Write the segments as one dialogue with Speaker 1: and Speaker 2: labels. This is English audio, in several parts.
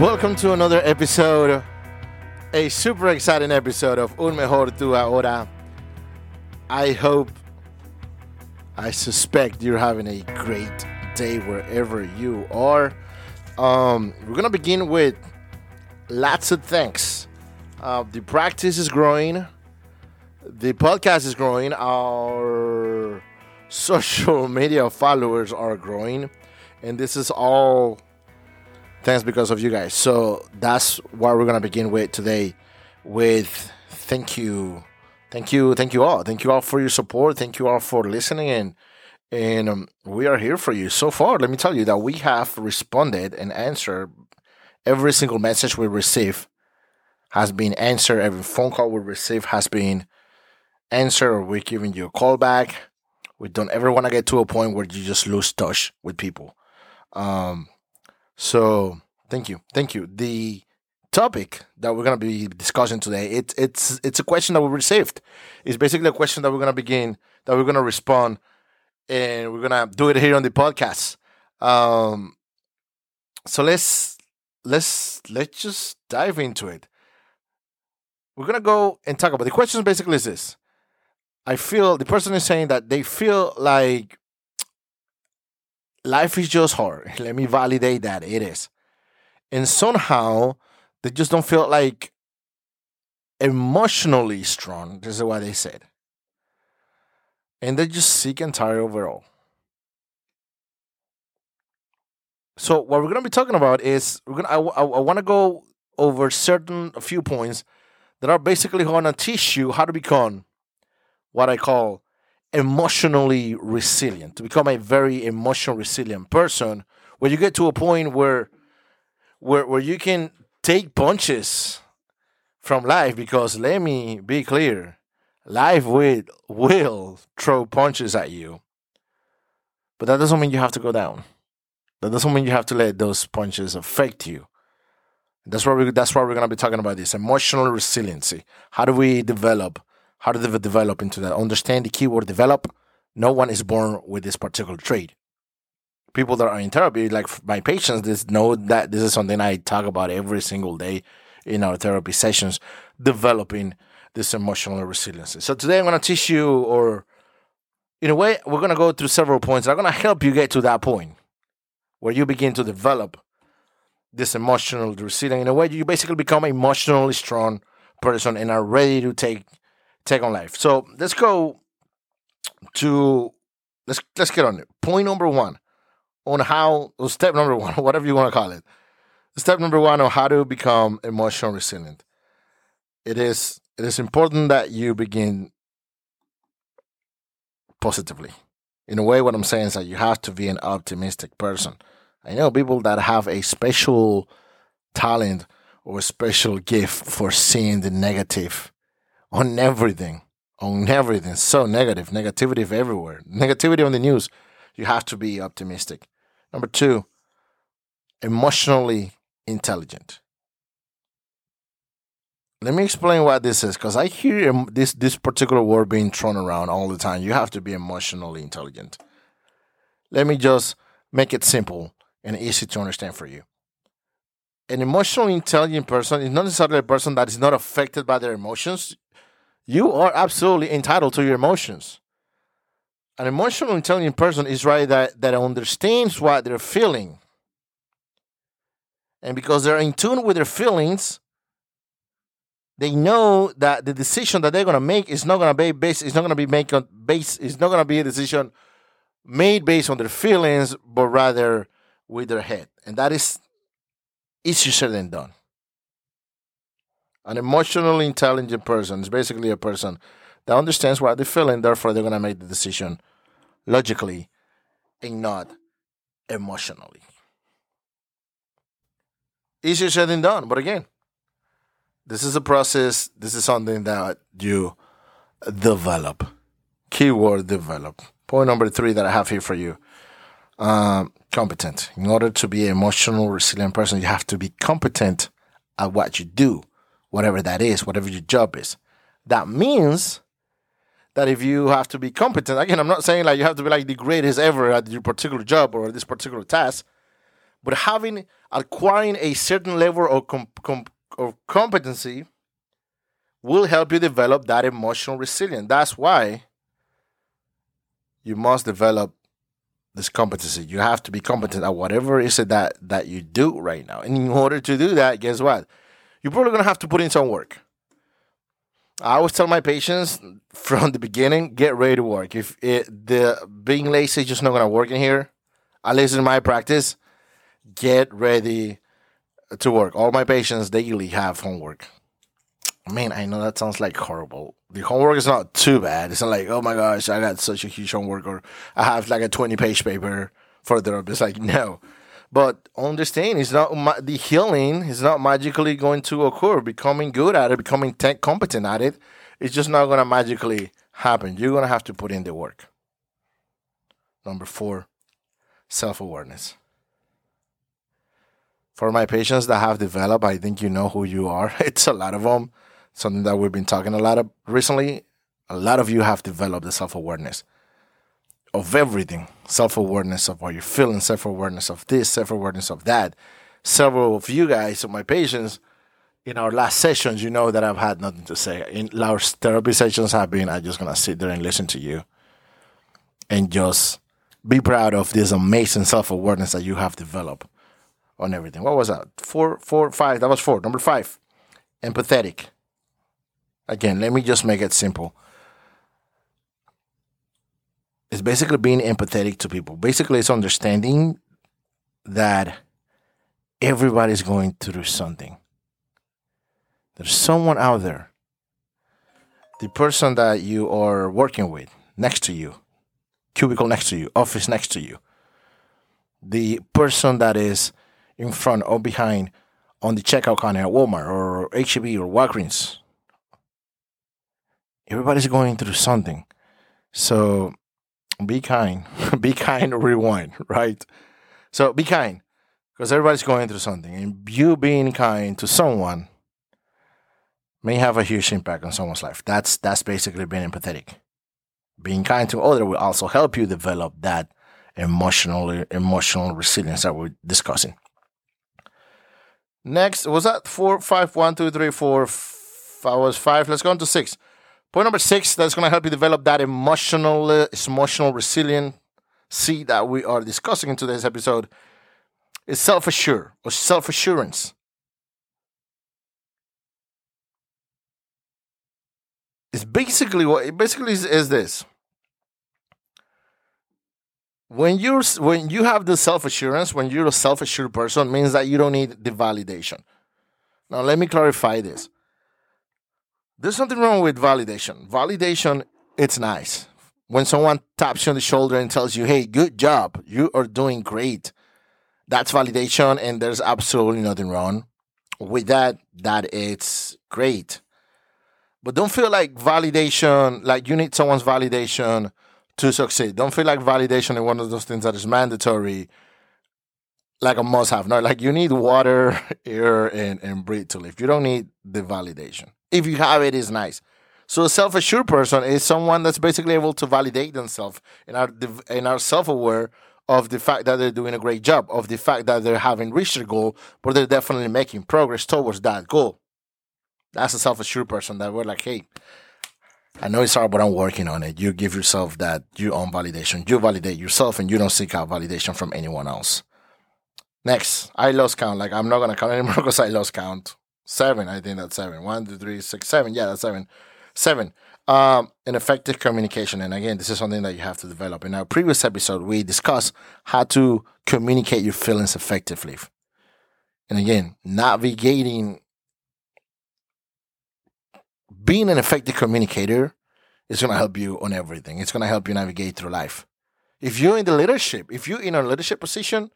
Speaker 1: Welcome to another episode, a super exciting episode of Un Mejor Tu Ahora. I hope, I suspect you're having a great day wherever you are. Um, we're gonna begin with lots of thanks. Uh, the practice is growing, the podcast is growing, our social media followers are growing, and this is all thanks because of you guys. So that's what we're gonna begin with today. With thank you, thank you, thank you all, thank you all for your support. Thank you all for listening, and and um, we are here for you. So far, let me tell you that we have responded and answered every single message we receive has been answered. Every phone call we receive has been answered, we're giving you a call back. We don't ever want to get to a point where you just lose touch with people. Um, so thank you, thank you. The topic that we're gonna be discussing today it's it's it's a question that we received. It's basically a question that we're gonna begin that we're gonna respond, and we're gonna do it here on the podcast. Um, so let's let's let's just dive into it. We're gonna go and talk about the question. Basically, is this: I feel the person is saying that they feel like life is just hard. Let me validate that it is. And somehow they just don't feel like emotionally strong. This is what they said. And they're just sick and tired overall. So what we're gonna be talking about is we're gonna I, I, I want to go over certain a few points that are basically gonna teach you how to become what I call emotionally resilient, to become a very emotional resilient person, where you get to a point where where where you can take punches from life because let me be clear, life will will throw punches at you. But that doesn't mean you have to go down. That doesn't mean you have to let those punches affect you. That's why we that's why we're gonna be talking about this emotional resiliency. How do we develop how do they develop into that? Understand the keyword develop. No one is born with this particular trait. People that are in therapy, like my patients, this know that this is something I talk about every single day in our therapy sessions, developing this emotional resiliency. So today I'm going to teach you, or in a way, we're going to go through several points. I'm going to help you get to that point where you begin to develop this emotional resilience. In a way, you basically become an emotionally strong person and are ready to take take on life. So let's go to let's let's get on it. Point number one on how or step number one, whatever you want to call it. Step number one on how to become emotional resilient. It is it is important that you begin positively. In a way, what I'm saying is that you have to be an optimistic person. I know people that have a special talent or a special gift for seeing the negative on everything, on everything. So negative, negativity everywhere, negativity on the news. You have to be optimistic. Number two, emotionally intelligent. Let me explain what this is because I hear this this particular word being thrown around all the time. You have to be emotionally intelligent. Let me just make it simple and easy to understand for you. An emotionally intelligent person is not necessarily a person that is not affected by their emotions you are absolutely entitled to your emotions. An emotional intelligent person is right that, that understands what they're feeling. And because they're in tune with their feelings, they know that the decision that they're gonna make is not gonna be based it's not gonna be make on base is not gonna be a decision made based on their feelings, but rather with their head. And that is easier said than done. An emotionally intelligent person is basically a person that understands what they're feeling, therefore, they're going to make the decision logically and not emotionally. Easier said than done, but again, this is a process, this is something that you develop. Keyword develop. Point number three that I have here for you um, competent. In order to be an emotional, resilient person, you have to be competent at what you do whatever that is, whatever your job is. That means that if you have to be competent, again, I'm not saying like you have to be like the greatest ever at your particular job or this particular task, But having acquiring a certain level of, com- com- of competency will help you develop that emotional resilience. That's why you must develop this competency. You have to be competent at whatever is it that that you do right now. And in order to do that, guess what? You're probably gonna have to put in some work. I always tell my patients from the beginning, get ready to work. If it, the being lazy is just not gonna work in here, at least in my practice, get ready to work. All my patients daily have homework. Man, I know that sounds like horrible. The homework is not too bad. It's not like, oh my gosh, I got such a huge homework, or I have like a 20 page paper for the It's like, no. But understand, it's not the healing is not magically going to occur. Becoming good at it, becoming tech competent at it, it's just not going to magically happen. You're going to have to put in the work. Number four, self awareness. For my patients that have developed, I think you know who you are. It's a lot of them. Something that we've been talking a lot of recently. A lot of you have developed the self awareness of everything self awareness of how you're feeling, self awareness of this, self awareness of that. Several of you guys, of my patients, in our last sessions, you know that I've had nothing to say. In our therapy sessions have been, I'm just gonna sit there and listen to you and just be proud of this amazing self awareness that you have developed on everything. What was that? Four, four, five. That was four. Number five, empathetic. Again, let me just make it simple it's basically being empathetic to people. Basically, it's understanding that everybody's going through something. There's someone out there. The person that you are working with, next to you, cubicle next to you, office next to you, the person that is in front or behind on the checkout counter at Walmart or HEB or Walgreens. Everybody's going through something. So be kind. be kind, rewind, right? So be kind because everybody's going through something. And you being kind to someone may have a huge impact on someone's life. That's that's basically being empathetic. Being kind to other will also help you develop that emotional emotional resilience that we're discussing. Next, was that four, five, one, two, three, four, five was five. Let's go on to six. Point number six that's going to help you develop that emotional, uh, emotional resiliency that we are discussing in today's episode is self assure or self assurance. It's basically what it basically is, is this. When you're when you have the self assurance, when you're a self assured person, means that you don't need the validation. Now let me clarify this. There's nothing wrong with validation. Validation, it's nice. When someone taps you on the shoulder and tells you, hey, good job, you are doing great, that's validation, and there's absolutely nothing wrong with that. That it's great. But don't feel like validation, like you need someone's validation to succeed. Don't feel like validation is one of those things that is mandatory, like a must have. No, like you need water, air, and, and breathe to live. You don't need the validation if you have it, it, is nice. So a self-assured person is someone that's basically able to validate themselves and are and are self-aware of the fact that they're doing a great job, of the fact that they haven't reached their goal, but they're definitely making progress towards that goal. That's a self-assured person that we're like, hey, I know it's hard, but I'm working on it. You give yourself that your own validation. You validate yourself and you don't seek out validation from anyone else. Next, I lost count. Like I'm not gonna count anymore because I lost count. Seven, I think that's seven. One, two, three, six, seven. Yeah, that's seven. Seven. Um, an effective communication. And again, this is something that you have to develop. In our previous episode, we discussed how to communicate your feelings effectively. And again, navigating, being an effective communicator is going to help you on everything. It's going to help you navigate through life. If you're in the leadership, if you're in a leadership position,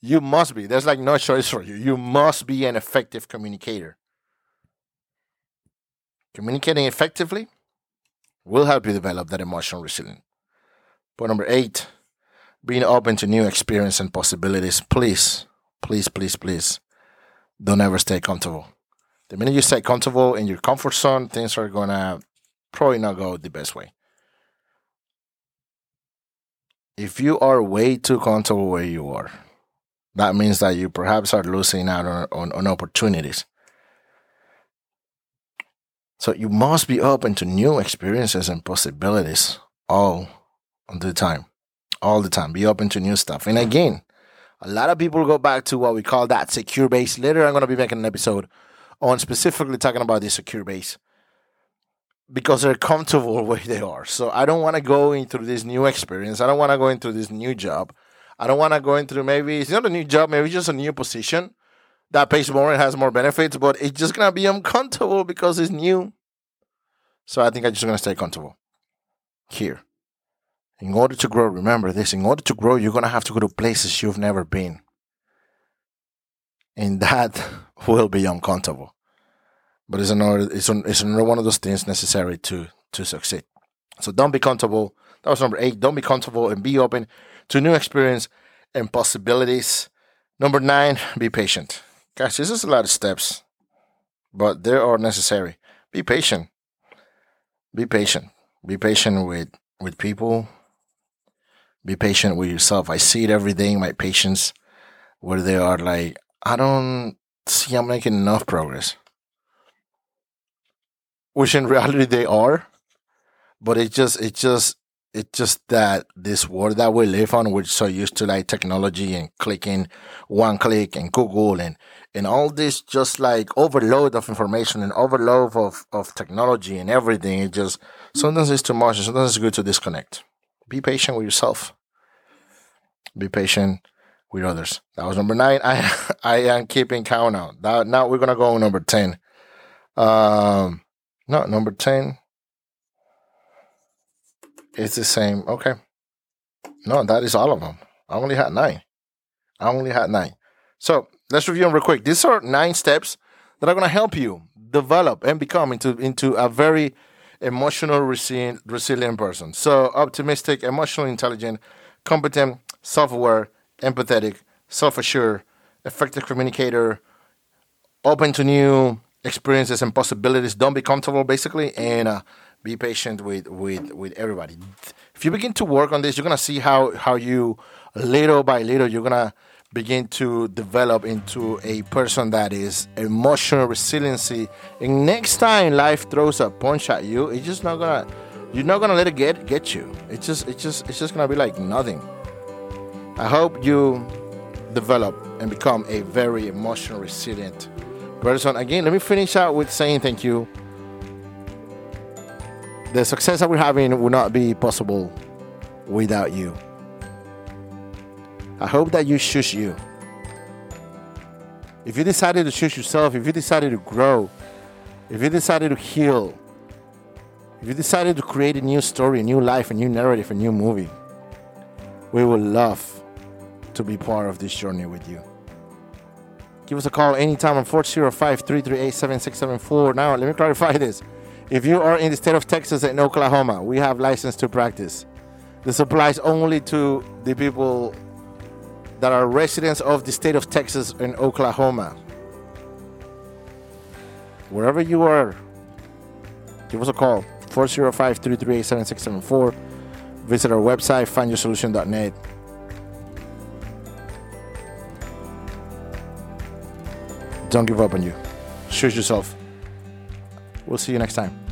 Speaker 1: you must be. There's like no choice for you. You must be an effective communicator. Communicating effectively will help you develop that emotional resilience. Point number eight, being open to new experience and possibilities. Please, please, please, please, don't ever stay comfortable. The minute you stay comfortable in your comfort zone, things are gonna probably not go the best way. If you are way too comfortable where you are, that means that you perhaps are losing out on, on, on opportunities. So you must be open to new experiences and possibilities all the time. All the time. Be open to new stuff. And again, a lot of people go back to what we call that secure base. Later, I'm going to be making an episode on specifically talking about the secure base because they're comfortable where they are. So I don't want to go into this new experience. I don't want to go into this new job. I don't want to go into maybe it's not a new job, maybe just a new position that pays more and has more benefits, but it's just gonna be uncomfortable because it's new. So I think I'm just gonna stay comfortable here. In order to grow, remember this, in order to grow, you're gonna have to go to places you've never been. And that will be uncomfortable. But it's another it's, an, it's another one of those things necessary to to succeed. So don't be comfortable. That was number eight. Don't be comfortable and be open to new experience and possibilities. Number nine, be patient. Guys, this is a lot of steps, but they are necessary. Be patient. Be patient. Be patient with, with people. Be patient with yourself. I see it every day in my patients where they are like, I don't see I'm making enough progress. Which in reality they are. But it just it just it's just that this world that we live on, we're so used to like technology and clicking one click and Google and, and all this just like overload of information and overload of, of technology and everything. It just sometimes it's too much and sometimes it's good to disconnect. Be patient with yourself. Be patient with others. That was number nine. I I am keeping count now. That, now we're gonna go on number ten. Um, no, number ten. It's the same. Okay. No, that is all of them. I only had nine. I only had nine. So let's review them real quick. These are nine steps that are going to help you develop and become into, into a very emotional, resilient, resilient person. So optimistic, emotionally intelligent, competent, self-aware, empathetic, self-assured, effective communicator, open to new experiences and possibilities. Don't be comfortable, basically, and uh, be patient with with with everybody. If you begin to work on this, you're gonna see how how you little by little you're gonna begin to develop into a person that is emotional resiliency. And next time life throws a punch at you, it's just not gonna you're not gonna let it get get you. It's just it's just it's just gonna be like nothing. I hope you develop and become a very emotional resilient person. Again, let me finish out with saying thank you the success that we're having would not be possible without you. I hope that you choose you. If you decided to choose yourself, if you decided to grow, if you decided to heal, if you decided to create a new story, a new life, a new narrative, a new movie, we would love to be part of this journey with you. Give us a call anytime on 405 338 7674. Now, let me clarify this. If you are in the state of Texas and Oklahoma, we have license to practice. This applies only to the people that are residents of the state of Texas and Oklahoma. Wherever you are, give us a call 405 338 7674. Visit our website, findyoursolution.net. Don't give up on you. Choose yourself. We'll see you next time.